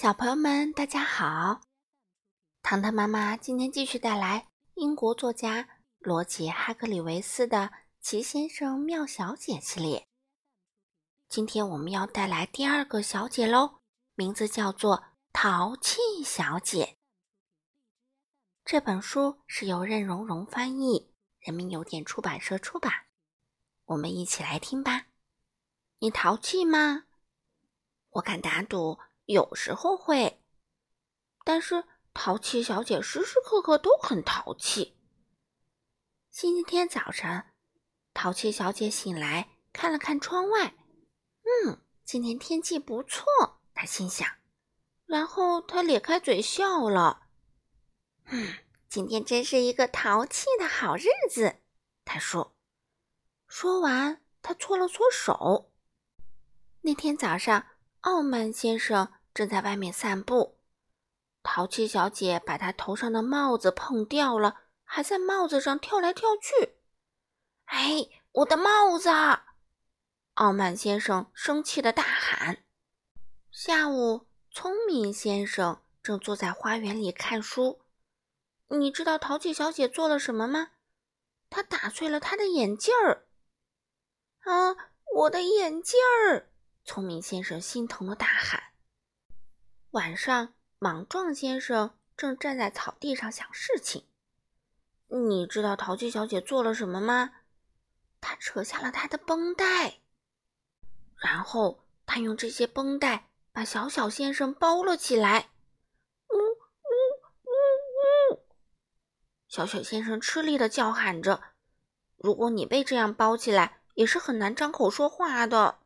小朋友们，大家好！糖糖妈妈今天继续带来英国作家罗杰·哈格里维斯的《奇先生妙小姐》系列。今天我们要带来第二个小姐喽，名字叫做淘气小姐。这本书是由任溶溶翻译，人民邮电出版社出版。我们一起来听吧。你淘气吗？我敢打赌。有时候会，但是淘气小姐时时刻刻都很淘气。星期天早晨，淘气小姐醒来，看了看窗外，嗯，今天天气不错，她心想。然后她咧开嘴笑了，嗯，今天真是一个淘气的好日子，她说。说完，她搓了搓手。那天早上，傲慢先生。正在外面散步，淘气小姐把她头上的帽子碰掉了，还在帽子上跳来跳去。哎，我的帽子！傲慢先生生气的大喊。下午，聪明先生正坐在花园里看书。你知道淘气小姐做了什么吗？她打碎了他的眼镜儿。啊，我的眼镜儿！聪明先生心疼的大喊。晚上，莽撞先生正站在草地上想事情。你知道淘气小姐做了什么吗？她扯下了她的绷带，然后她用这些绷带把小小先生包了起来。呜呜呜呜！小小先生吃力的叫喊着。如果你被这样包起来，也是很难张口说话的。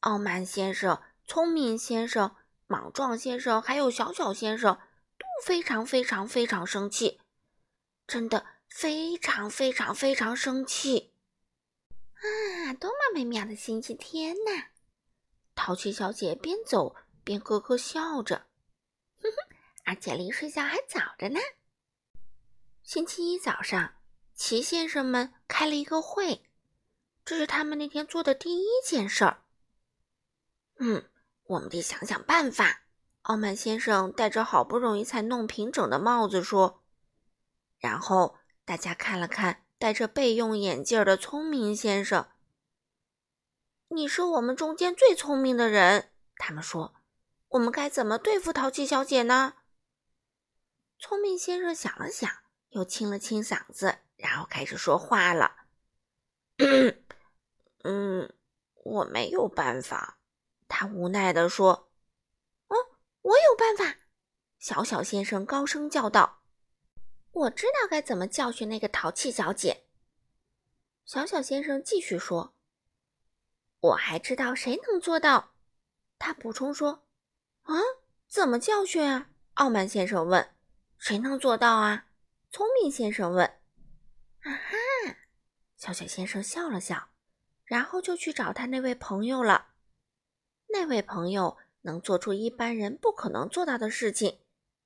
傲慢先生，聪明先生。莽撞先生还有小小先生都非常非常非常生气，真的非常非常非常生气啊！多么美妙的星期天呐！淘气小姐边走边咯咯笑着，哼哼，而且离睡觉还早着呢。星期一早上，齐先生们开了一个会，这是他们那天做的第一件事儿。嗯。我们得想想办法。傲慢先生戴着好不容易才弄平整的帽子说，然后大家看了看戴着备用眼镜的聪明先生。你是我们中间最聪明的人，他们说。我们该怎么对付淘气小姐呢？聪明先生想了想，又清了清嗓子，然后开始说话了。嗯，我没有办法。他无奈地说：“哦，我有办法！”小小先生高声叫道：“我知道该怎么教训那个淘气小姐。”小小先生继续说：“我还知道谁能做到。”他补充说：“啊，怎么教训啊？”傲慢先生问：“谁能做到啊？”聪明先生问：“啊哈！”小小先生笑了笑，然后就去找他那位朋友了。那位朋友能做出一般人不可能做到的事情，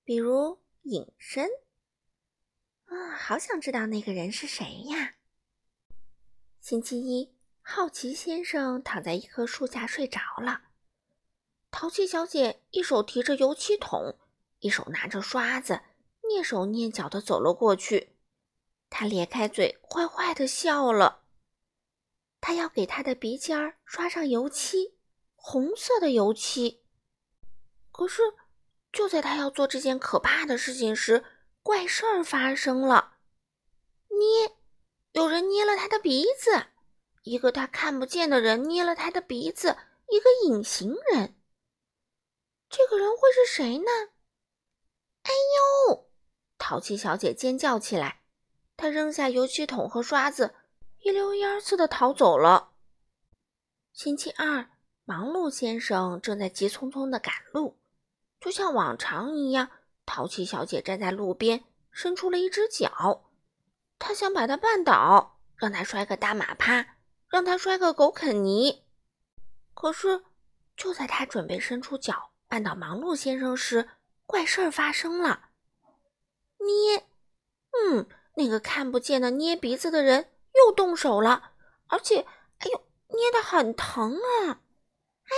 比如隐身。啊，好想知道那个人是谁呀！星期一，好奇先生躺在一棵树下睡着了。淘气小姐一手提着油漆桶，一手拿着刷子，蹑手蹑脚地走了过去。她咧开嘴，坏坏地笑了。她要给她的鼻尖儿刷上油漆。红色的油漆。可是，就在他要做这件可怕的事情时，怪事儿发生了。捏，有人捏了他的鼻子，一个他看不见的人捏了他的鼻子，一个隐形人。这个人会是谁呢？哎呦！淘气小姐尖叫起来，她扔下油漆桶和刷子，一溜烟似的逃走了。星期二。忙碌先生正在急匆匆地赶路，就像往常一样。淘气小姐站在路边，伸出了一只脚，她想把他绊倒，让他摔个大马趴，让他摔个狗啃泥。可是，就在他准备伸出脚绊倒忙碌先生时，怪事儿发生了。捏，嗯，那个看不见的捏鼻子的人又动手了，而且，哎呦，捏得很疼啊！哎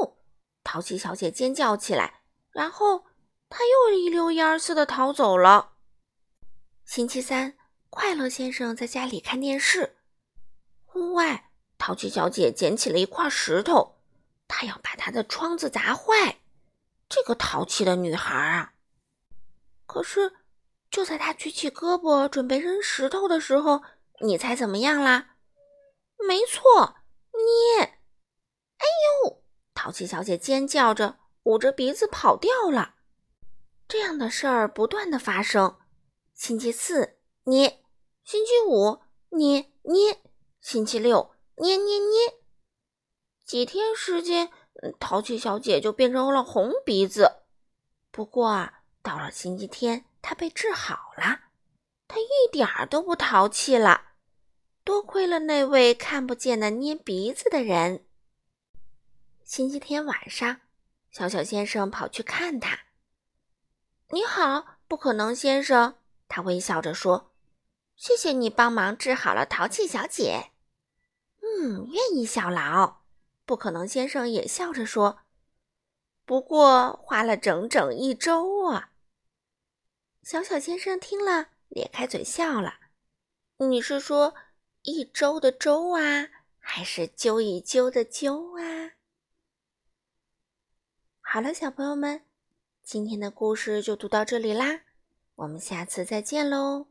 呦！淘气小姐尖叫起来，然后她又一溜烟似的逃走了。星期三，快乐先生在家里看电视。屋外，淘气小姐捡起了一块石头，她要把她的窗子砸坏。这个淘气的女孩啊！可是，就在她举起胳膊准备扔石头的时候，你猜怎么样啦？没错，捏！哎呦！淘气小姐尖叫着，捂着鼻子跑掉了。这样的事儿不断的发生。星期四，捏；星期五，捏捏；星期六，捏捏捏。几天时间。淘气小姐就变成了红鼻子，不过，到了星期天，她被治好了，她一点儿都不淘气了。多亏了那位看不见的捏鼻子的人。星期天晚上，小小先生跑去看他。你好，不可能先生，他微笑着说：“谢谢你帮忙治好了淘气小姐。”嗯，愿意效劳。不可能，先生也笑着说：“不过花了整整一周啊。”小小先生听了，咧开嘴笑了。“你是说一周的周啊，还是揪一揪的揪啊？”好了，小朋友们，今天的故事就读到这里啦，我们下次再见喽。